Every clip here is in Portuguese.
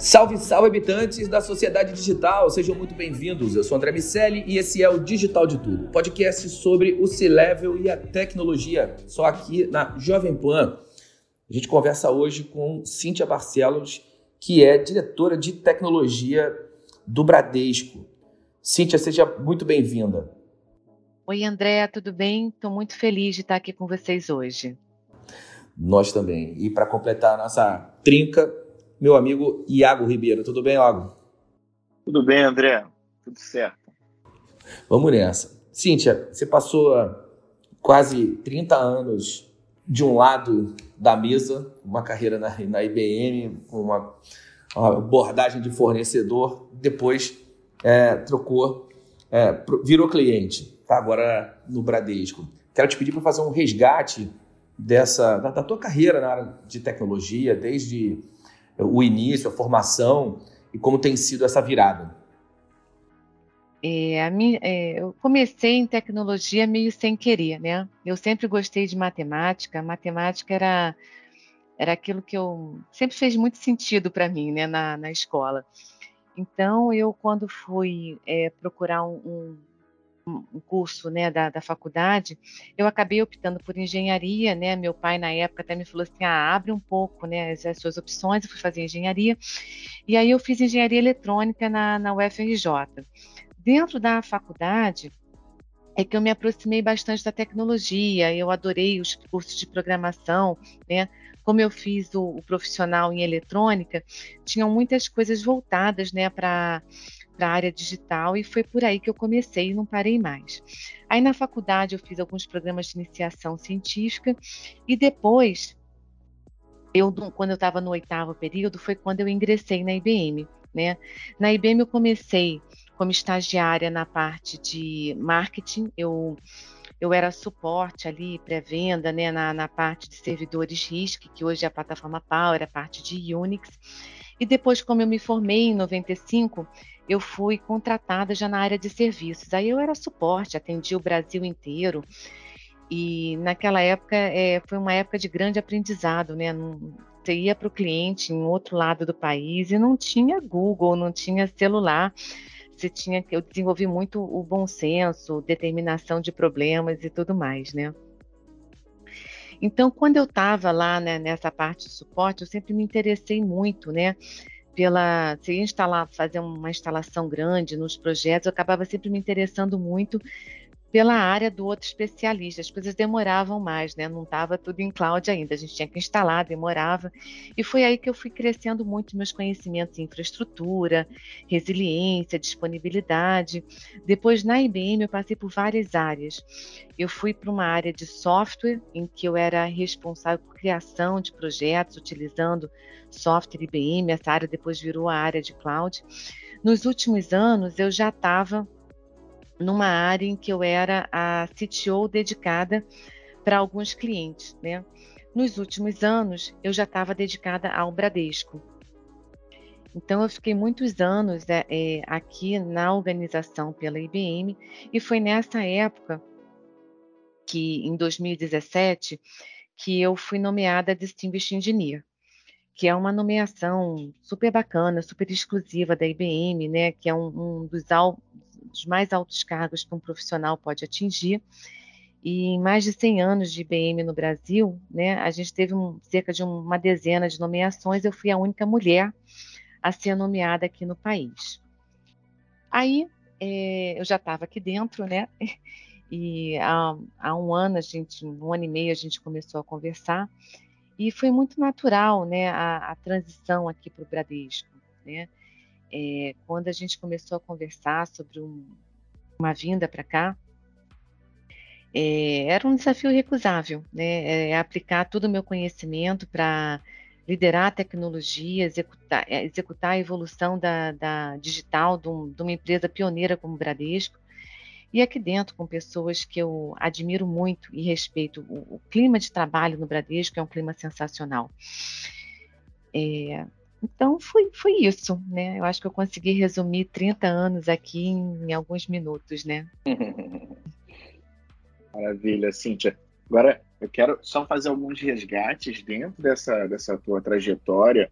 Salve, salve habitantes da sociedade digital, sejam muito bem-vindos. Eu sou André Miceli e esse é o Digital de Tudo, podcast sobre o C-Level e a tecnologia, só aqui na Jovem Pan. A gente conversa hoje com Cíntia Barcelos, que é diretora de tecnologia do Bradesco. Cíntia, seja muito bem-vinda. Oi, André, tudo bem? Estou muito feliz de estar aqui com vocês hoje. Nós também. E para completar a nossa trinca, meu amigo Iago Ribeiro. Tudo bem, Iago? Tudo bem, André? Tudo certo. Vamos nessa. Cíntia, você passou quase 30 anos de um lado da mesa, uma carreira na, na IBM, com uma, uma abordagem de fornecedor, depois é, trocou, é, virou cliente, tá agora no Bradesco. Quero te pedir para fazer um resgate dessa da, da tua carreira na área de tecnologia, desde o início, a formação e como tem sido essa virada. É, minha- é, eu comecei em tecnologia meio sem querer, né? Eu sempre gostei de matemática. Matemática era, era aquilo que eu sempre fez muito sentido para mim, né, na, na escola. Então, eu, quando fui é, procurar um, um- um curso, né, da, da faculdade, eu acabei optando por engenharia, né? Meu pai, na época, até me falou assim: ah, abre um pouco, né, as, as suas opções. Eu fui fazer engenharia. E aí, eu fiz engenharia eletrônica na, na UFRJ. Dentro da faculdade, é que eu me aproximei bastante da tecnologia, eu adorei os cursos de programação, né? Como eu fiz o, o profissional em eletrônica, tinham muitas coisas voltadas, né, para para a área digital e foi por aí que eu comecei e não parei mais. Aí na faculdade eu fiz alguns programas de iniciação científica e depois, eu, quando eu estava no oitavo período, foi quando eu ingressei na IBM, né? Na IBM eu comecei como estagiária na parte de marketing, eu, eu era suporte ali, pré-venda, né, na, na parte de servidores RISC, que hoje é a plataforma Power, a parte de Unix. E depois, como eu me formei em 95, eu fui contratada já na área de serviços. Aí eu era suporte, atendia o Brasil inteiro. E naquela época é, foi uma época de grande aprendizado, né? Você ia para o cliente em outro lado do país e não tinha Google, não tinha celular você tinha eu desenvolvi muito o bom senso, determinação de problemas e tudo mais, né? Então, quando eu estava lá né, nessa parte de suporte, eu sempre me interessei muito, né? Pela, se instalar, fazer uma instalação grande nos projetos, eu acabava sempre me interessando muito pela área do outro especialista. As coisas demoravam mais, né? Não estava tudo em cloud ainda. A gente tinha que instalar, demorava. E foi aí que eu fui crescendo muito meus conhecimentos em infraestrutura, resiliência, disponibilidade. Depois, na IBM, eu passei por várias áreas. Eu fui para uma área de software, em que eu era responsável por criação de projetos utilizando software IBM. Essa área depois virou a área de cloud. Nos últimos anos, eu já estava numa área em que eu era a CTO dedicada para alguns clientes, né? Nos últimos anos, eu já estava dedicada ao Bradesco. Então, eu fiquei muitos anos é, é, aqui na organização pela IBM, e foi nessa época que, em 2017, que eu fui nomeada Distinguished Engineer, que é uma nomeação super bacana, super exclusiva da IBM, né, que é um, um dos, al, dos, mais altos cargos que um profissional pode atingir. E em mais de 100 anos de IBM no Brasil, né, a gente teve um, cerca de uma dezena de nomeações. Eu fui a única mulher a ser nomeada aqui no país. Aí é, eu já estava aqui dentro, né? E há, há, um ano, a gente, um ano e meio, a gente começou a conversar e foi muito natural, né, a, a transição aqui para o Bradesco, né? É, quando a gente começou a conversar sobre um, uma vinda para cá, é, era um desafio recusável, né? É, aplicar todo o meu conhecimento para liderar a tecnologia, executar, é, executar a evolução da, da digital de, um, de, uma empresa pioneira como o Bradesco, e aqui dentro com pessoas que eu admiro muito e respeito. O, o clima de trabalho no Bradesco é um clima sensacional. É, então foi, foi isso, né? Eu acho que eu consegui resumir 30 anos aqui em, em alguns minutos, né? Maravilha, Cíntia. Agora eu quero só fazer alguns resgates dentro dessa, dessa tua trajetória.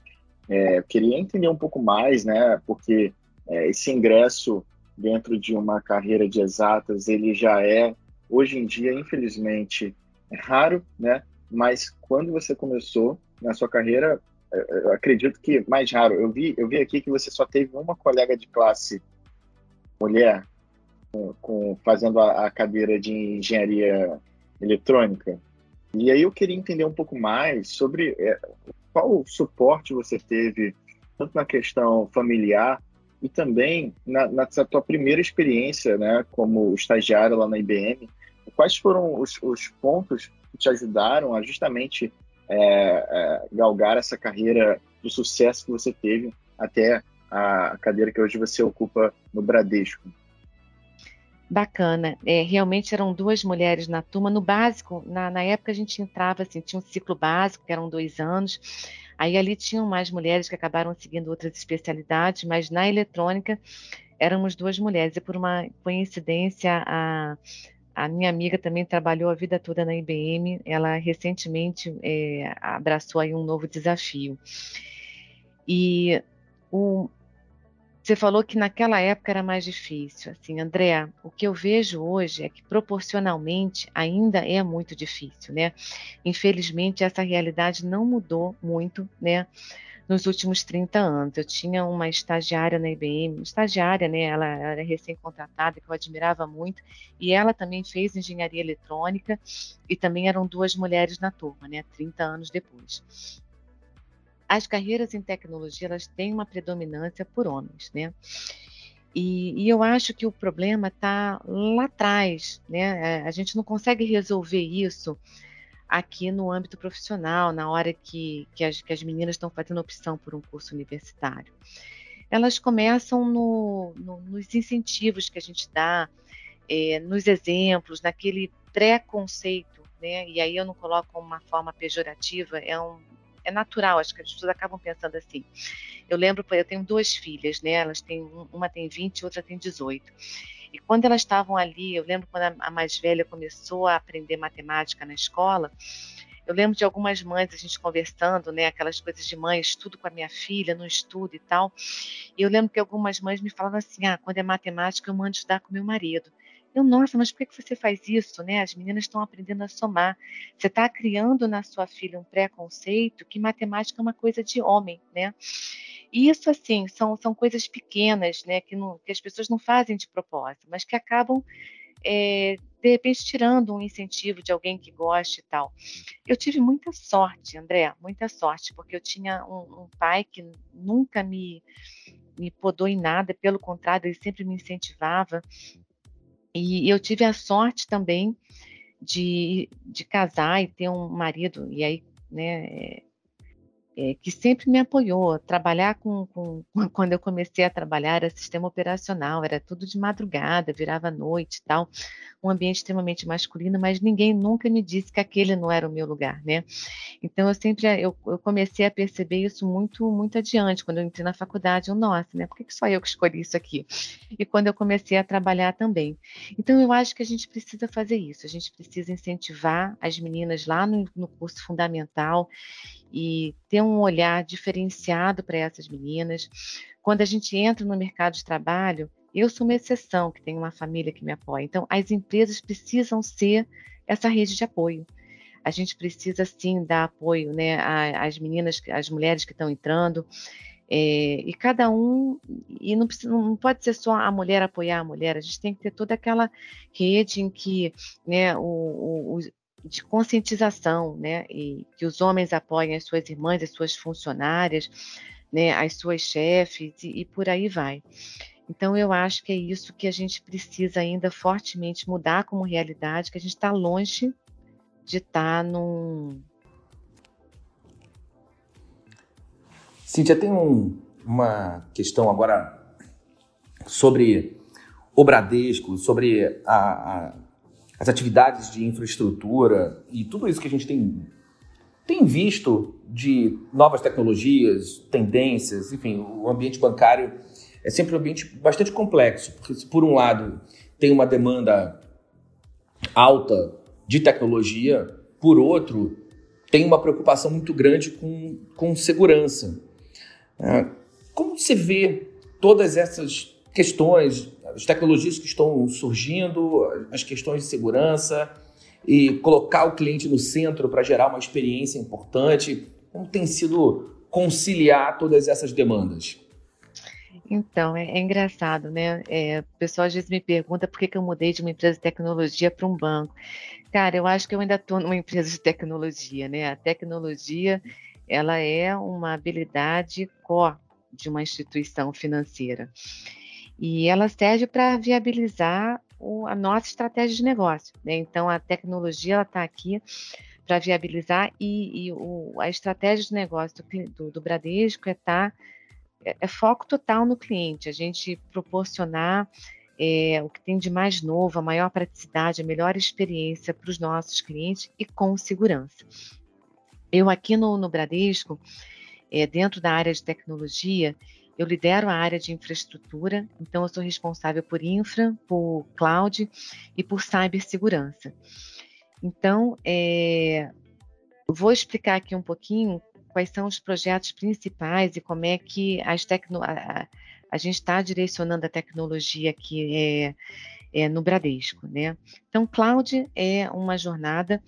É, eu queria entender um pouco mais, né? Porque é, esse ingresso dentro de uma carreira de exatas, ele já é, hoje em dia, infelizmente, é raro, né? Mas quando você começou na sua carreira, eu acredito que mais raro. Eu vi, eu vi aqui que você só teve uma colega de classe mulher com, com fazendo a, a cadeira de engenharia eletrônica. E aí eu queria entender um pouco mais sobre é, qual suporte você teve, tanto na questão familiar e também na, na tua primeira experiência né, como estagiário lá na IBM, quais foram os, os pontos que te ajudaram a justamente é, é, galgar essa carreira de sucesso que você teve até a cadeira que hoje você ocupa no Bradesco? Bacana. É, realmente eram duas mulheres na turma. No básico, na, na época a gente entrava assim, tinha um ciclo básico, que eram dois anos. Aí ali tinham mais mulheres que acabaram seguindo outras especialidades, mas na eletrônica éramos duas mulheres. E por uma coincidência, a, a minha amiga também trabalhou a vida toda na IBM. Ela recentemente é, abraçou aí um novo desafio. E o, você falou que naquela época era mais difícil. Assim, André, o que eu vejo hoje é que proporcionalmente ainda é muito difícil, né? Infelizmente, essa realidade não mudou muito, né? Nos últimos 30 anos. Eu tinha uma estagiária na IBM, estagiária, né? Ela era recém-contratada, que eu admirava muito, e ela também fez engenharia eletrônica, e também eram duas mulheres na turma, né? 30 anos depois as carreiras em tecnologia elas têm uma predominância por homens, né? E, e eu acho que o problema está lá atrás, né? A gente não consegue resolver isso aqui no âmbito profissional, na hora que, que, as, que as meninas estão fazendo opção por um curso universitário. Elas começam no, no, nos incentivos que a gente dá, é, nos exemplos, naquele preconceito, né? E aí eu não coloco uma forma pejorativa, é um, é natural, acho que as pessoas acabam pensando assim. Eu lembro, eu tenho duas filhas, né? Elas têm, uma tem 20 e outra tem 18. E quando elas estavam ali, eu lembro quando a, mais velha começou a aprender matemática na escola, eu lembro de algumas mães, a gente conversando, né, aquelas coisas de mãe, estudo com a minha filha, não estudo e tal. E eu lembro que algumas mães me falavam assim: ah, quando é matemática, eu mando estudar com meu marido. Eu, nossa, mas por que você faz isso, né? As meninas estão aprendendo a somar. Você está criando na sua filha um preconceito que matemática é uma coisa de homem, né? Isso, assim, são, são coisas pequenas, né? Que, não, que as pessoas não fazem de propósito, mas que acabam é, de repente tirando um incentivo de alguém que goste e tal. Eu tive muita sorte, André, muita sorte, porque eu tinha um, um, pai que nunca me, me podou em nada, pelo contrário, ele sempre me incentivava. E eu tive a sorte também de, de casar e ter um marido, e aí, né, é, que sempre me apoiou. Trabalhar com, com, Quando eu comecei a trabalhar, era sistema operacional, era tudo de madrugada, virava noite e tal. Um ambiente extremamente masculino, mas ninguém nunca me disse que aquele não era o meu lugar, né? Então eu sempre eu, eu comecei a perceber isso muito, muito adiante, quando eu entrei na faculdade. Eu, nossa, né? Por que, que só eu que escolhi isso aqui? E quando eu comecei a trabalhar também. Então eu acho que a gente precisa fazer isso, a gente precisa incentivar as meninas lá no, no curso fundamental e ter um olhar diferenciado para essas meninas. Quando a gente entra no mercado de trabalho, eu sou uma exceção, que tenho uma família que me apoia. Então, as empresas precisam ser essa rede de apoio. A gente precisa, sim, dar apoio né, às meninas, às mulheres que estão entrando. É, e cada um, e não, precisa, não pode ser só a mulher apoiar a mulher, a gente tem que ter toda aquela rede em que né, o, o, de conscientização, né, e que os homens apoiem as suas irmãs, as suas funcionárias, né, as suas chefes e, e por aí vai. Então eu acho que é isso que a gente precisa ainda fortemente mudar como realidade, que a gente está longe de estar tá num. Cíntia, tem um, uma questão agora sobre o Bradesco, sobre a, a as atividades de infraestrutura e tudo isso que a gente tem, tem visto de novas tecnologias, tendências, enfim, o ambiente bancário é sempre um ambiente bastante complexo, porque se por um lado tem uma demanda alta de tecnologia, por outro tem uma preocupação muito grande com, com segurança. É, como você vê todas essas questões, as tecnologias que estão surgindo, as questões de segurança e colocar o cliente no centro para gerar uma experiência importante. Como tem sido conciliar todas essas demandas? Então, é, é engraçado, né? É, o pessoal às vezes me pergunta por que, que eu mudei de uma empresa de tecnologia para um banco. Cara, eu acho que eu ainda estou numa empresa de tecnologia, né? A tecnologia, ela é uma habilidade core de uma instituição financeira. E ela serve para viabilizar o, a nossa estratégia de negócio. Né? Então, a tecnologia está aqui para viabilizar e, e o, a estratégia de negócio do, do, do Bradesco é, tá, é, é, foco total no cliente, a gente proporcionar é, o que tem de mais novo, a maior praticidade, a melhor experiência para os nossos clientes e com segurança. Eu aqui no, no Bradesco, é, dentro da área de tecnologia, eu lidero a área de infraestrutura, então eu sou responsável por infra, por cloud e por cibersegurança. Então, é, vou explicar aqui um pouquinho quais são os projetos principais e como é que as tecno a, a gente está direcionando a tecnologia aqui é, é, no Bradesco. Né? Então, cloud é uma jornada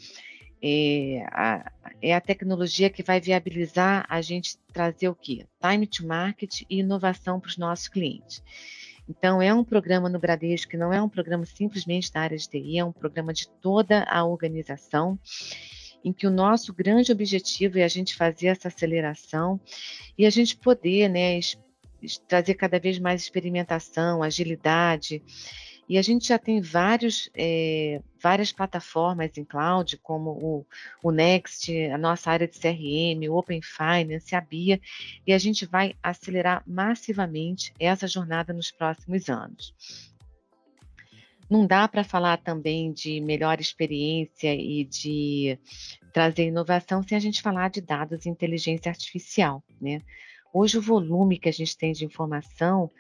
é a, é a tecnologia que vai viabilizar a gente trazer o quê? Time to market e inovação para os nossos clientes. Então, é um programa no Bradesco que não é um programa simplesmente da área de TI, é um programa de toda a organização, em que o nosso grande objetivo é a gente fazer essa aceleração e a gente poder né, trazer cada vez mais experimentação, agilidade e a gente já tem vários, é, várias plataformas em cloud, como o, o Next, a nossa área de CRM, o Open Finance, a BIA, e a gente vai acelerar massivamente essa jornada nos próximos anos. Não dá para falar também de melhor experiência e de trazer inovação sem a gente falar de dados e inteligência artificial, né? Hoje o volume que a gente tem de informação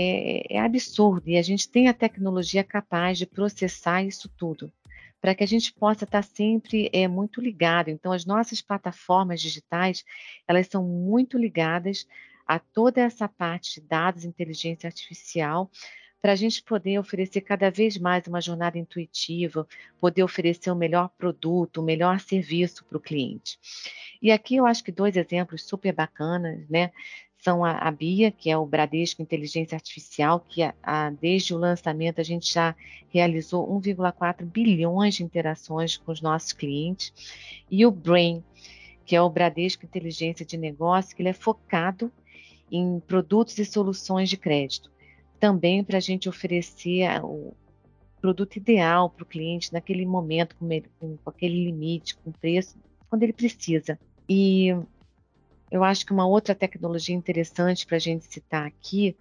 é, é absurdo e a gente tem a tecnologia capaz de processar isso tudo para que a gente possa estar sempre é, muito ligado. Então, as nossas plataformas digitais, elas são muito ligadas a toda essa parte de dados, inteligência artificial, para a gente poder oferecer cada vez mais uma jornada intuitiva, poder oferecer o um melhor produto, o um melhor serviço para o cliente. E aqui eu acho que dois exemplos super bacanas, né? São a, a, BIA, que é o Bradesco Inteligência Artificial, que a, a, desde o lançamento a gente já realizou 1,4 bilhões de interações com os nossos clientes, e o Brain, que é o Bradesco Inteligência de Negócio, que ele é focado em produtos e soluções de crédito, também para a gente oferecer o produto ideal para o cliente naquele momento, com, com, com aquele limite, com preço, quando ele precisa. E eu acho que uma outra tecnologia interessante para a gente citar aqui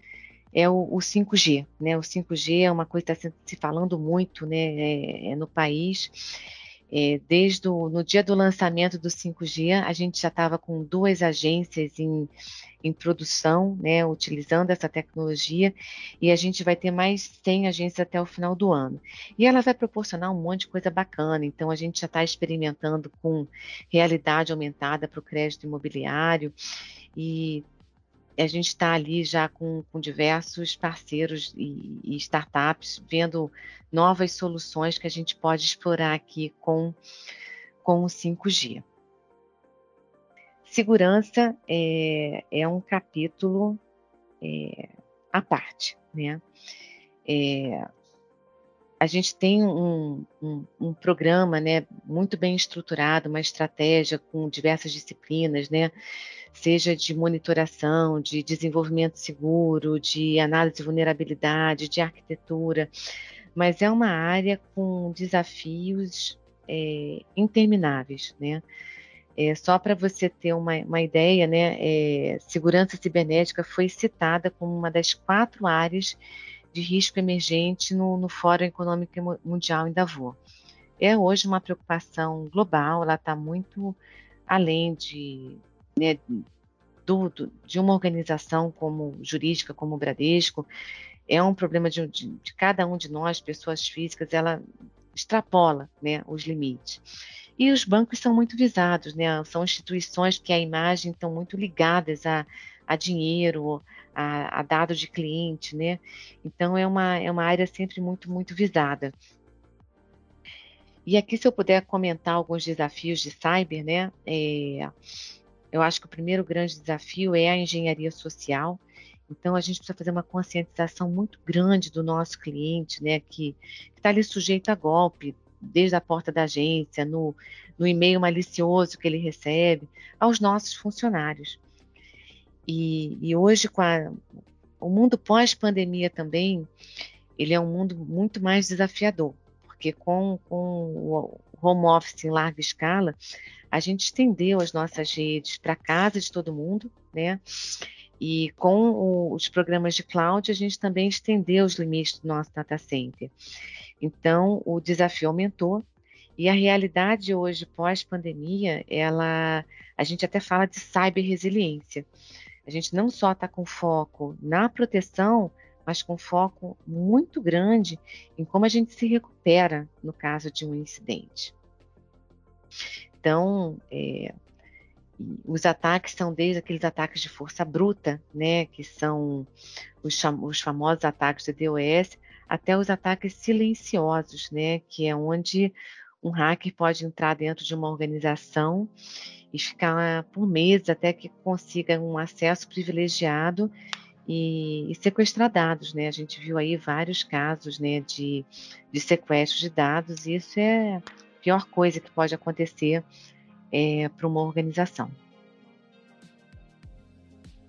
é o, o, 5G. Né? O 5G é uma coisa que está se falando muito né, é, é no país. É, desde o no dia do lançamento do 5G, a gente já estava com duas agências em, em produção, né, utilizando essa tecnologia, e a gente vai ter mais 100 agências até o final do ano. E ela vai proporcionar um monte de coisa bacana, então a gente já está experimentando com realidade aumentada para o crédito imobiliário, e a gente está ali já com, com diversos parceiros e, e, startups, vendo novas soluções que a gente pode explorar aqui com, com o 5G. Segurança é, é um capítulo é, à parte, né? É, a gente tem um, um, um, programa né, muito bem estruturado, uma estratégia com diversas disciplinas, né, seja de monitoração, de desenvolvimento seguro, de análise de vulnerabilidade, de arquitetura, mas é uma área com desafios é, intermináveis. Né? É, só para você ter uma, uma ideia, né, é, segurança cibernética foi citada como uma das quatro áreas de risco emergente no, no Fórum Econômico Mundial em Davos. É hoje uma preocupação global, ela está muito além de, né, do, do, de uma organização como jurídica, como o Bradesco, é um problema de, de, de, cada um de nós, pessoas físicas, ela extrapola né, os limites. E os bancos são muito visados, né, são instituições que a imagem estão muito ligadas a, a dinheiro, a, a dado de cliente, né? Então é uma, é uma área sempre muito, muito visada. E aqui, se eu puder comentar alguns desafios de cyber, né? É, eu acho que o primeiro grande desafio é a engenharia social. Então, a gente precisa fazer uma conscientização muito grande do nosso cliente, né? Que está ali sujeito a golpe, desde a porta da agência, no, no e-mail malicioso que ele recebe, aos nossos funcionários. E, e hoje, com a, o mundo pós-pandemia também, ele é um mundo muito mais desafiador, porque com, com o home office em larga escala, a gente estendeu as nossas redes para casa de todo mundo, né? E com o, os programas de cloud, a gente também estendeu os limites do nosso data center. Então, o desafio aumentou e a realidade hoje, pós-pandemia, ela, a gente até fala de cyber resiliência. A gente não só está com foco na proteção, mas com foco muito grande em como a gente se recupera no caso de um incidente. Então, é, os ataques são desde aqueles ataques de força bruta, né, que são os, os famosos ataques de DOS, até os ataques silenciosos, né, que é onde um hacker pode entrar dentro de uma organização e ficar por meses até que consiga um acesso privilegiado e, e sequestrar dados, né? A gente viu aí vários casos, né, de, de sequestro de dados e isso é a pior coisa que pode acontecer é, para uma organização.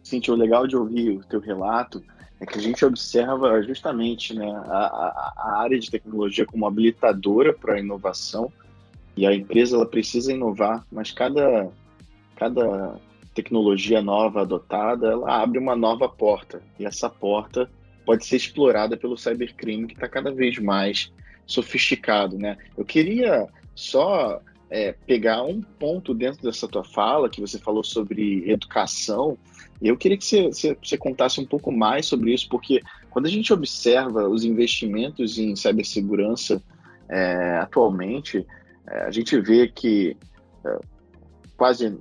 Cintia, o legal de ouvir o teu relato é que a gente observa justamente né, a, a, área de tecnologia como habilitadora para a inovação e a empresa ela precisa inovar, mas cada, cada tecnologia nova adotada, ela abre uma nova porta, e essa porta pode ser explorada pelo cybercrime que está cada vez mais sofisticado, né? Eu queria só é, pegar um ponto dentro dessa tua fala, que você falou sobre educação, eu queria que você, você, você, contasse um pouco mais sobre isso, porque quando a gente observa os investimentos em cibersegurança é, atualmente, é, a gente vê que é, quase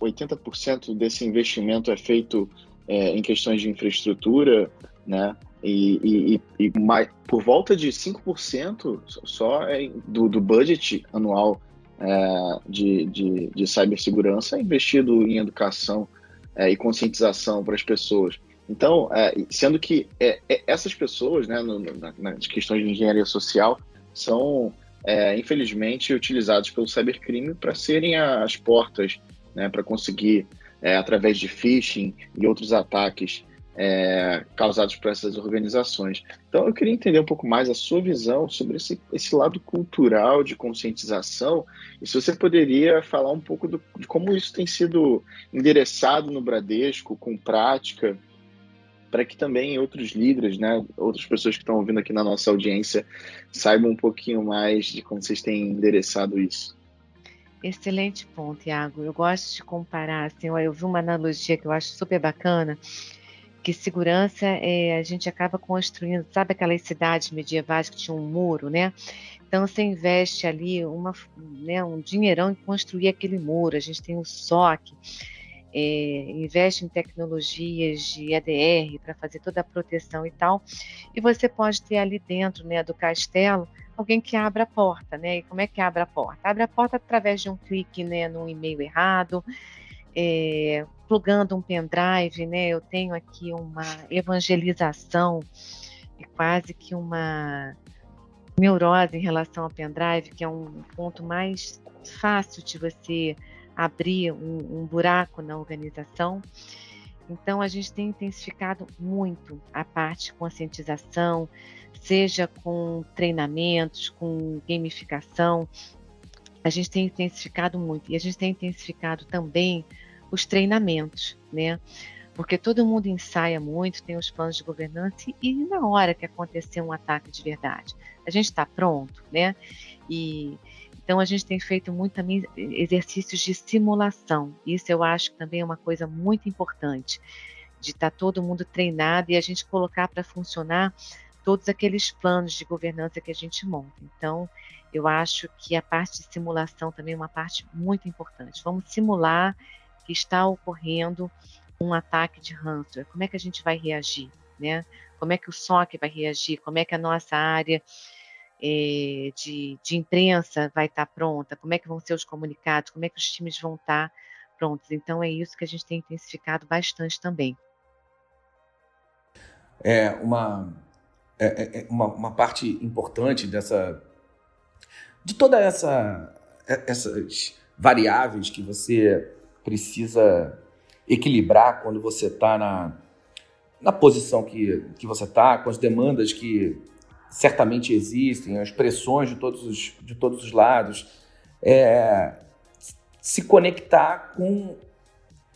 80% desse investimento é feito é, em questões de infraestrutura, né? E, e, e mais, por volta de 5% só é do, do budget anual é, de, de, de cibersegurança é investido em educação é, e conscientização para as pessoas. Então, é, sendo que é, é, essas pessoas, né, no, na, nas questões de engenharia social, são é, infelizmente utilizados pelo cybercrime para serem as portas, né, para conseguir, é, através de phishing e outros ataques é, causados por essas organizações. Então, eu queria entender um pouco mais a sua visão sobre esse, esse lado cultural de conscientização e se você poderia falar um pouco do, de como isso tem sido endereçado no Bradesco, com prática. para que também outros líderes, né, outras pessoas que estão ouvindo aqui na nossa audiência, saibam um pouquinho mais de como vocês têm endereçado isso. Excelente ponto, Iago. Eu gosto de comparar, assim, eu vi uma analogia que eu acho super bacana, que segurança é, a gente acaba construindo, sabe aquelas cidades medievais que tinham um muro, né? Então você investe ali uma, né, um dinheirão em construir aquele muro. A gente tem o SOC, é, investe em tecnologias de EDR para fazer toda a proteção e tal. E você pode ter ali dentro né, do castelo alguém que abra a porta, né? E como é que abre a porta? Abre a porta através de um clique né, no e-mail errado, é, plugando um pendrive, né? Eu tenho aqui uma evangelização, é quase que uma neurose em relação ao pendrive, que é um ponto mais fácil de você abrir um, um buraco na organização. Então, a gente tem intensificado muito a parte de conscientização, seja com treinamentos, com gamificação. A gente tem intensificado muito. E a gente tem intensificado também os treinamentos, né? Porque todo mundo ensaia muito, tem os planos de governança, e na hora que acontecer um ataque de verdade, a gente está pronto, né? E então a gente tem feito muito também exercícios de simulação. Isso eu acho que também é uma coisa muito importante, de estar tá todo mundo treinado e a gente colocar para funcionar todos aqueles planos de governança que a gente monta. Então, eu acho que a parte de simulação também é uma parte muito importante. Vamos simular que está ocorrendo um ataque de ransomware. Como é que a gente vai reagir, né? Como é que o SOC vai reagir? Como é que a nossa área é, de, de, imprensa vai estar pronta, como é que vão ser os comunicados, como é que os times vão estar prontos. Então é isso que a gente tem intensificado bastante também. É uma, é, é, é uma, uma, parte importante dessa de toda essa essas variáveis que você precisa equilibrar quando você está na, na posição que, que você está, com as demandas que certamente existem, as pressões de todos os, de todos os lados, é, se conectar com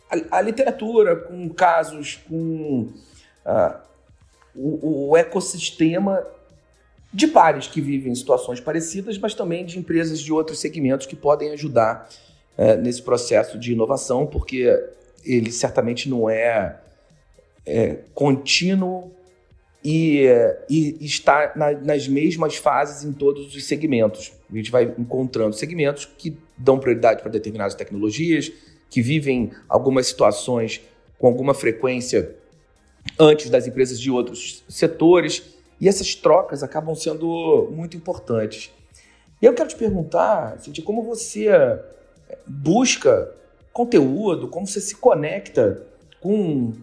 a, a, literatura, com casos, com uh, o, o, ecossistema de pares que vivem em situações parecidas, mas também de empresas de outros segmentos que podem ajudar uh, nesse processo de inovação, porque ele certamente não é, é contínuo e, e está na, nas mesmas fases em todos os segmentos. A gente vai encontrando segmentos que dão prioridade para determinadas tecnologias, que vivem algumas situações com alguma frequência antes das empresas de outros setores, e essas trocas acabam sendo muito importantes. E eu quero te perguntar, Cintia, como você busca conteúdo, como você se conecta com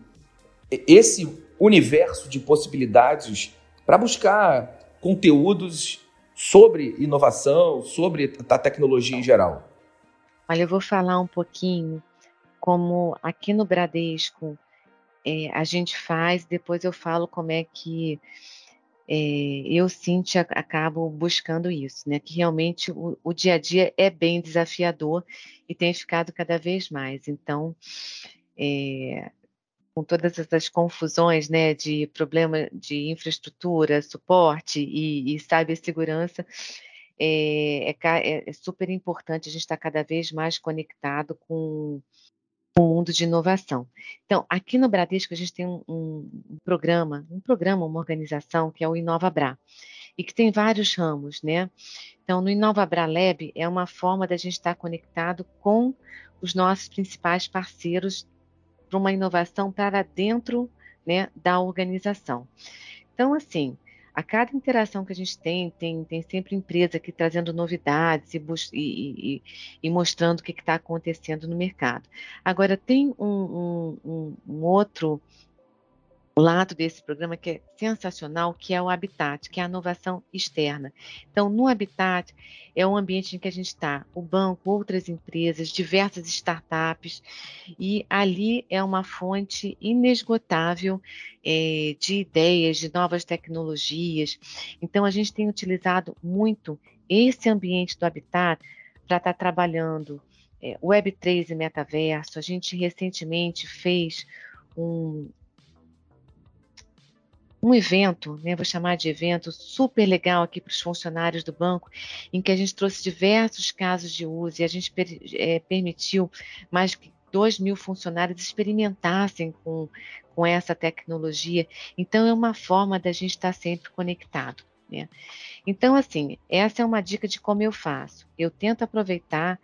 esse universo de possibilidades para buscar conteúdos sobre inovação, sobre a tecnologia em geral? Olha, eu vou falar um pouquinho como aqui no Bradesco é, a gente faz, depois eu falo como é que é, eu, Cintia, acabo buscando isso, né? Que realmente o, o, dia a dia é bem desafiador e tem ficado cada vez mais. Então, é, com todas essas confusões, né, de problema de infraestrutura, suporte e, e cibersegurança, é, é, é, super importante a gente estar cada vez mais conectado com, mundo de inovação. Então, aqui no Bradesco a gente tem um, um, programa, um programa, uma organização que é o InovaBra e que tem vários ramos, né? Então, no InovaBra Lab é uma forma da gente estar conectado com os nossos principais parceiros para uma inovação para dentro né, da organização. Então, assim, a cada interação que a gente tem, tem, tem sempre empresa aqui trazendo novidades e, e, e, e mostrando o que está acontecendo no mercado. Agora, tem um, um, um outro lado desse programa que é sensacional, que é o Habitat, que é a inovação externa. Então, no Habitat é um ambiente em que a gente está, o banco, outras empresas, diversas startups, e ali é uma fonte inesgotável é, de ideias, de novas tecnologias. Então, a gente tem utilizado muito esse ambiente do Habitat para estar tá trabalhando é, Web3 e metaverso. A gente recentemente fez um, um evento, né, vou chamar de evento super legal aqui para os funcionários do banco, em que a gente trouxe diversos casos de uso e a gente per, é, permitiu mais de 2 mil funcionários experimentassem com, com essa tecnologia. Então, é uma forma da gente estar sempre conectado. Né? Então, assim, essa é uma dica de como eu faço. Eu tento aproveitar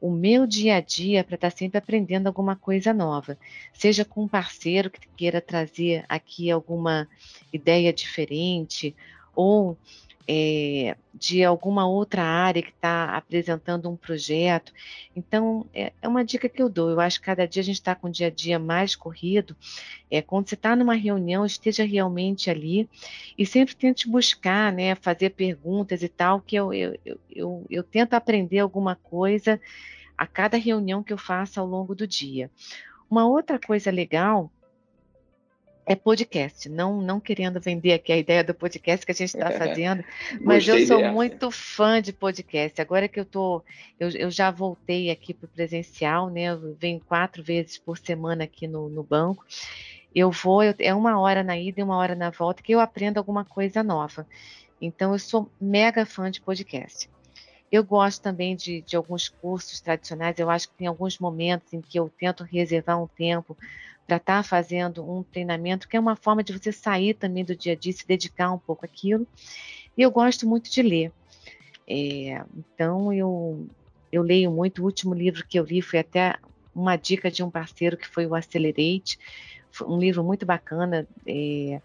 o meu dia a dia para estar sempre aprendendo alguma coisa nova, seja com um parceiro que queira trazer aqui alguma ideia diferente ou é, de alguma outra área que está apresentando um projeto. Então, é, é, uma dica que eu dou. Eu acho que cada dia a gente está com o dia a dia mais corrido. É, quando você está numa reunião, esteja realmente ali e sempre tente buscar, né, fazer perguntas e tal, que eu, eu, eu, eu, eu tento aprender alguma coisa a cada reunião que eu faço ao longo do dia. Uma outra coisa legal é podcast, não não querendo vender aqui a ideia do podcast que a gente está fazendo, mas eu sou dessa. muito fã de podcast. Agora que eu tô, eu, eu já voltei aqui para o presencial, né? Eu venho quatro vezes por semana aqui no, no banco. Eu vou, eu, é uma hora na ida e uma hora na volta que eu aprendo alguma coisa nova. Então eu sou mega fã de podcast. Eu gosto também de, de alguns cursos tradicionais. Eu acho que tem alguns momentos em que eu tento reservar um tempo para estar tá fazendo um treinamento, que é uma forma de você sair também do dia a dia, se dedicar um pouco àquilo. E eu gosto muito de ler. É, então, eu, eu leio muito. O último livro que eu li foi até uma dica de um parceiro que foi o Accelerate, um livro muito bacana, é,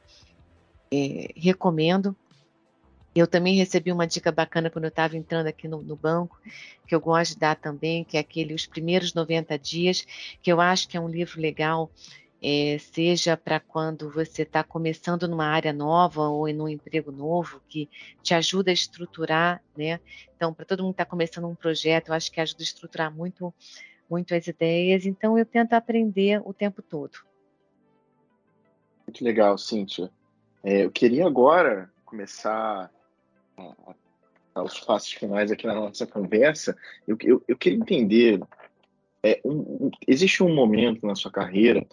é, recomendo. Eu também recebi uma dica bacana quando eu estava entrando aqui no, no, banco, que eu gosto de dar também, que é aquele Os Primeiros 90 Dias, que eu acho que é um livro legal, é, seja para quando você está começando numa área nova ou em um emprego novo, que te ajuda a estruturar, né? Então, para todo mundo que está começando um projeto, eu acho que ajuda a estruturar muito, muito as ideias. Então, eu tento aprender o tempo todo. Muito legal, Cíntia. É, eu queria agora começar aos passos finais aqui na nossa conversa, eu, eu, eu queria entender, é, um, existe um momento na sua carreira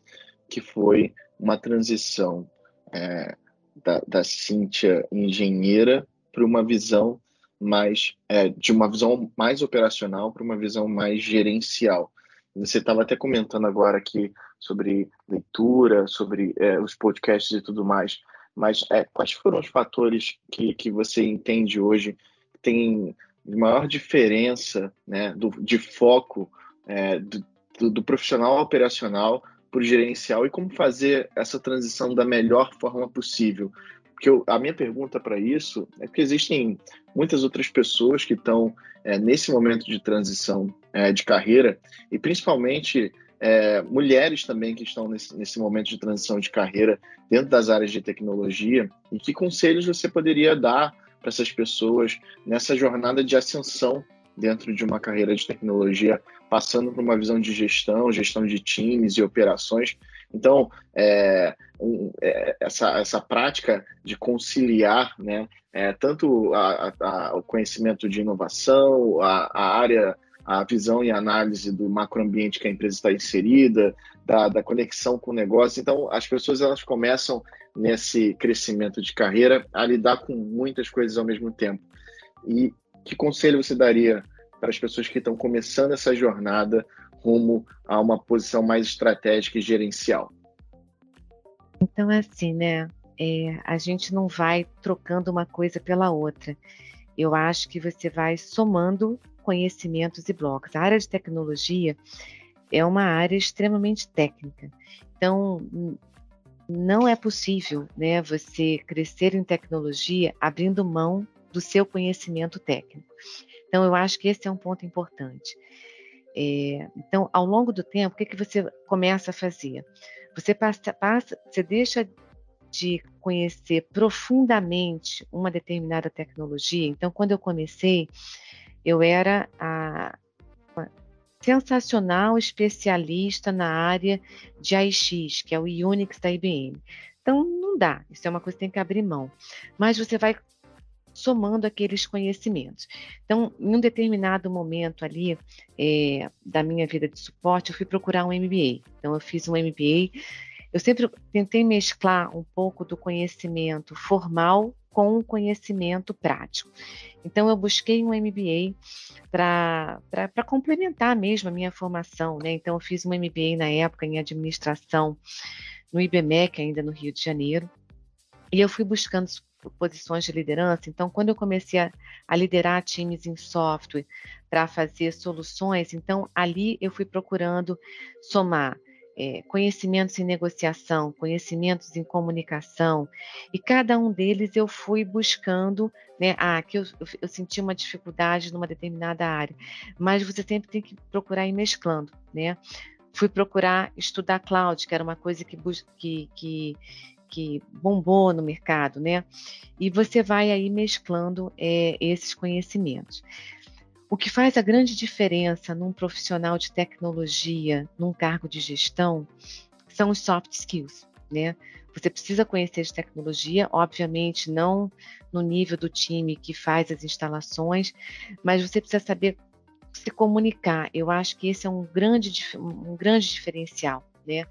que foi uma transição é, da, da Cíntia engenheira para uma visão mais é, de uma visão mais operacional para uma visão mais gerencial. Você estava até comentando agora aqui sobre leitura, sobre é, os podcasts e tudo mais. Mas é, quais foram os fatores que, que você entende hoje que tem maior diferença né, do, de foco é, do, do, do profissional operacional para o gerencial e como fazer essa transição da melhor forma possível? Porque eu, a minha pergunta para isso é que existem muitas outras pessoas que estão é, nesse momento de transição é, de carreira e principalmente é, mulheres também que estão nesse, nesse momento de transição de carreira dentro das áreas de tecnologia e que conselhos você poderia dar para essas pessoas nessa jornada de ascensão dentro de uma carreira de tecnologia, passando por uma visão de gestão, gestão de times e operações. Então, é, um, é, essa, essa prática de conciliar né, é, tanto a, a, o conhecimento de inovação, a, a área a visão e análise do macroambiente que a empresa está inserida, da, da, conexão com o negócio. Então, as pessoas elas começam nesse crescimento de carreira a lidar com muitas coisas ao mesmo tempo. E que conselho você daria para as pessoas que estão começando essa jornada rumo a uma posição mais estratégica e gerencial? Então, é assim, né? É, a gente não vai trocando uma coisa pela outra. Eu acho que você vai somando conhecimentos e blocos. A área de tecnologia é uma área extremamente técnica. Então, não é possível né, você crescer em tecnologia abrindo mão do seu conhecimento técnico. Então, eu acho que esse é um ponto importante. É, então, ao longo do tempo, o que, que você começa a fazer? Você passa, passa, você deixa de conhecer profundamente uma determinada tecnologia. Então, quando eu comecei, eu era a sensacional especialista na área de AIX, que é o Unix da IBM. Então, não dá, isso é uma coisa que tem que abrir mão. Mas você vai somando aqueles conhecimentos. Então, em um determinado momento ali é, da minha vida de suporte, eu fui procurar um MBA. Então, eu fiz um MBA eu sempre tentei mesclar um pouco do conhecimento formal com conhecimento prático. Então, eu busquei um MBA para complementar mesmo a minha formação. Né? Então, eu fiz um MBA na época em administração no IBMEC, ainda no Rio de Janeiro, e eu fui buscando posições de liderança. Então, quando eu comecei a, a liderar times em software para fazer soluções, então ali eu fui procurando somar é, conhecimentos em negociação, conhecimentos em comunicação, e cada um deles eu fui buscando, né? Ah, que eu, eu, senti uma dificuldade numa determinada área, mas você sempre tem que procurar ir mesclando, né? Fui procurar estudar cloud, que era uma coisa que, que, que, que bombou no mercado, né? E você vai aí mesclando é, esses conhecimentos. O que faz a grande diferença num profissional de tecnologia, num cargo de gestão, são os soft skills, né? Você precisa conhecer de tecnologia, obviamente não no nível do time que faz as instalações, mas você precisa saber se comunicar. Eu acho que esse é um grande, um grande diferencial, né?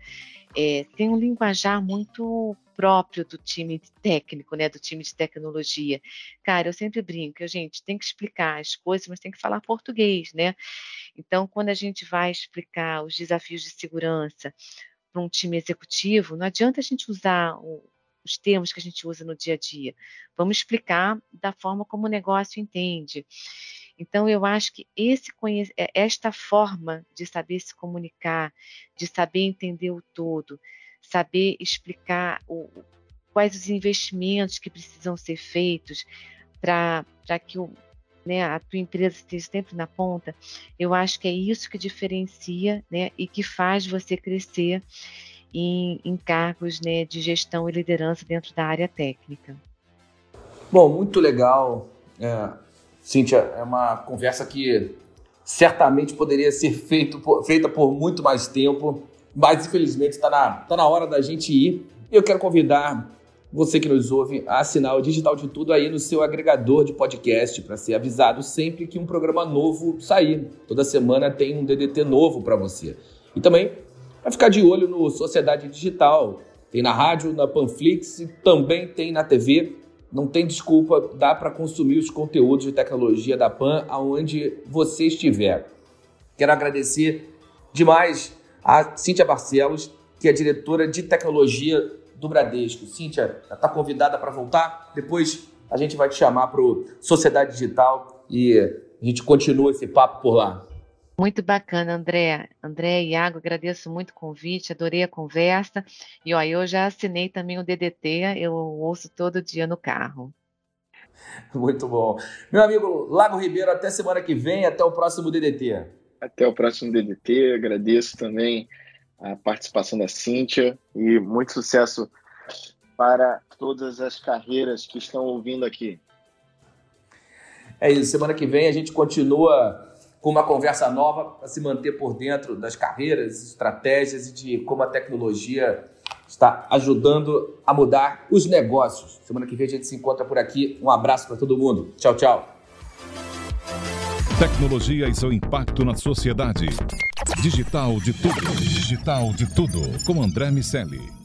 É, tem um linguajar muito próprio do time técnico, né, do time de tecnologia. Cara, eu sempre brinco, gente tem que explicar as coisas, mas tem que falar português, né? Então, quando a gente vai explicar os desafios de segurança para um time executivo, não adianta a gente usar o, os termos que a gente usa no dia a dia. Vamos explicar da forma como o negócio entende. Então, eu acho que esse, é, esta forma de saber se comunicar, de saber entender o todo, saber explicar o, quais os investimentos que precisam ser feitos para que o, né, a tua empresa esteja sempre na ponta, eu acho que é isso que diferencia né, e que faz você crescer em, em cargos né, de gestão e liderança dentro da área técnica. Bom, muito legal. É, Cíntia, é uma conversa que certamente poderia ser feito, feita por muito mais tempo mas infelizmente está na, tá na hora da gente ir. Eu quero convidar você que nos ouve a assinar o Digital de Tudo aí no seu agregador de podcast para ser avisado sempre que um programa novo sair. Toda semana tem um DDT novo para você. E também para ficar de olho no Sociedade Digital. Tem na rádio, na Panflix também tem na TV. Não tem desculpa, dá para consumir os conteúdos de tecnologia da Pan aonde você estiver. Quero agradecer demais a Cíntia Barcelos, que é diretora de tecnologia do Bradesco. Cíntia, está convidada para voltar? Depois a gente vai te chamar para o Sociedade Digital e a gente continua esse papo por lá. Muito bacana, André. André e Iago, agradeço muito o convite, adorei a conversa. E ó, eu já assinei também o DDT, eu ouço todo dia no carro. Muito bom. Meu amigo Lago Ribeiro, até semana que vem, até o próximo DDT. Até o próximo DDT. Agradeço também a participação da Cíntia e muito sucesso para todas as carreiras que estão ouvindo aqui. É isso. Semana que vem a gente continua com uma conversa nova para se manter por dentro das carreiras, estratégias e de como a tecnologia está ajudando a mudar os negócios. Semana que vem a gente se encontra por aqui. Um abraço para todo mundo. Tchau, tchau. Tecnologia e seu impacto na sociedade. Digital de tudo. Digital de tudo. Com André Miscelli.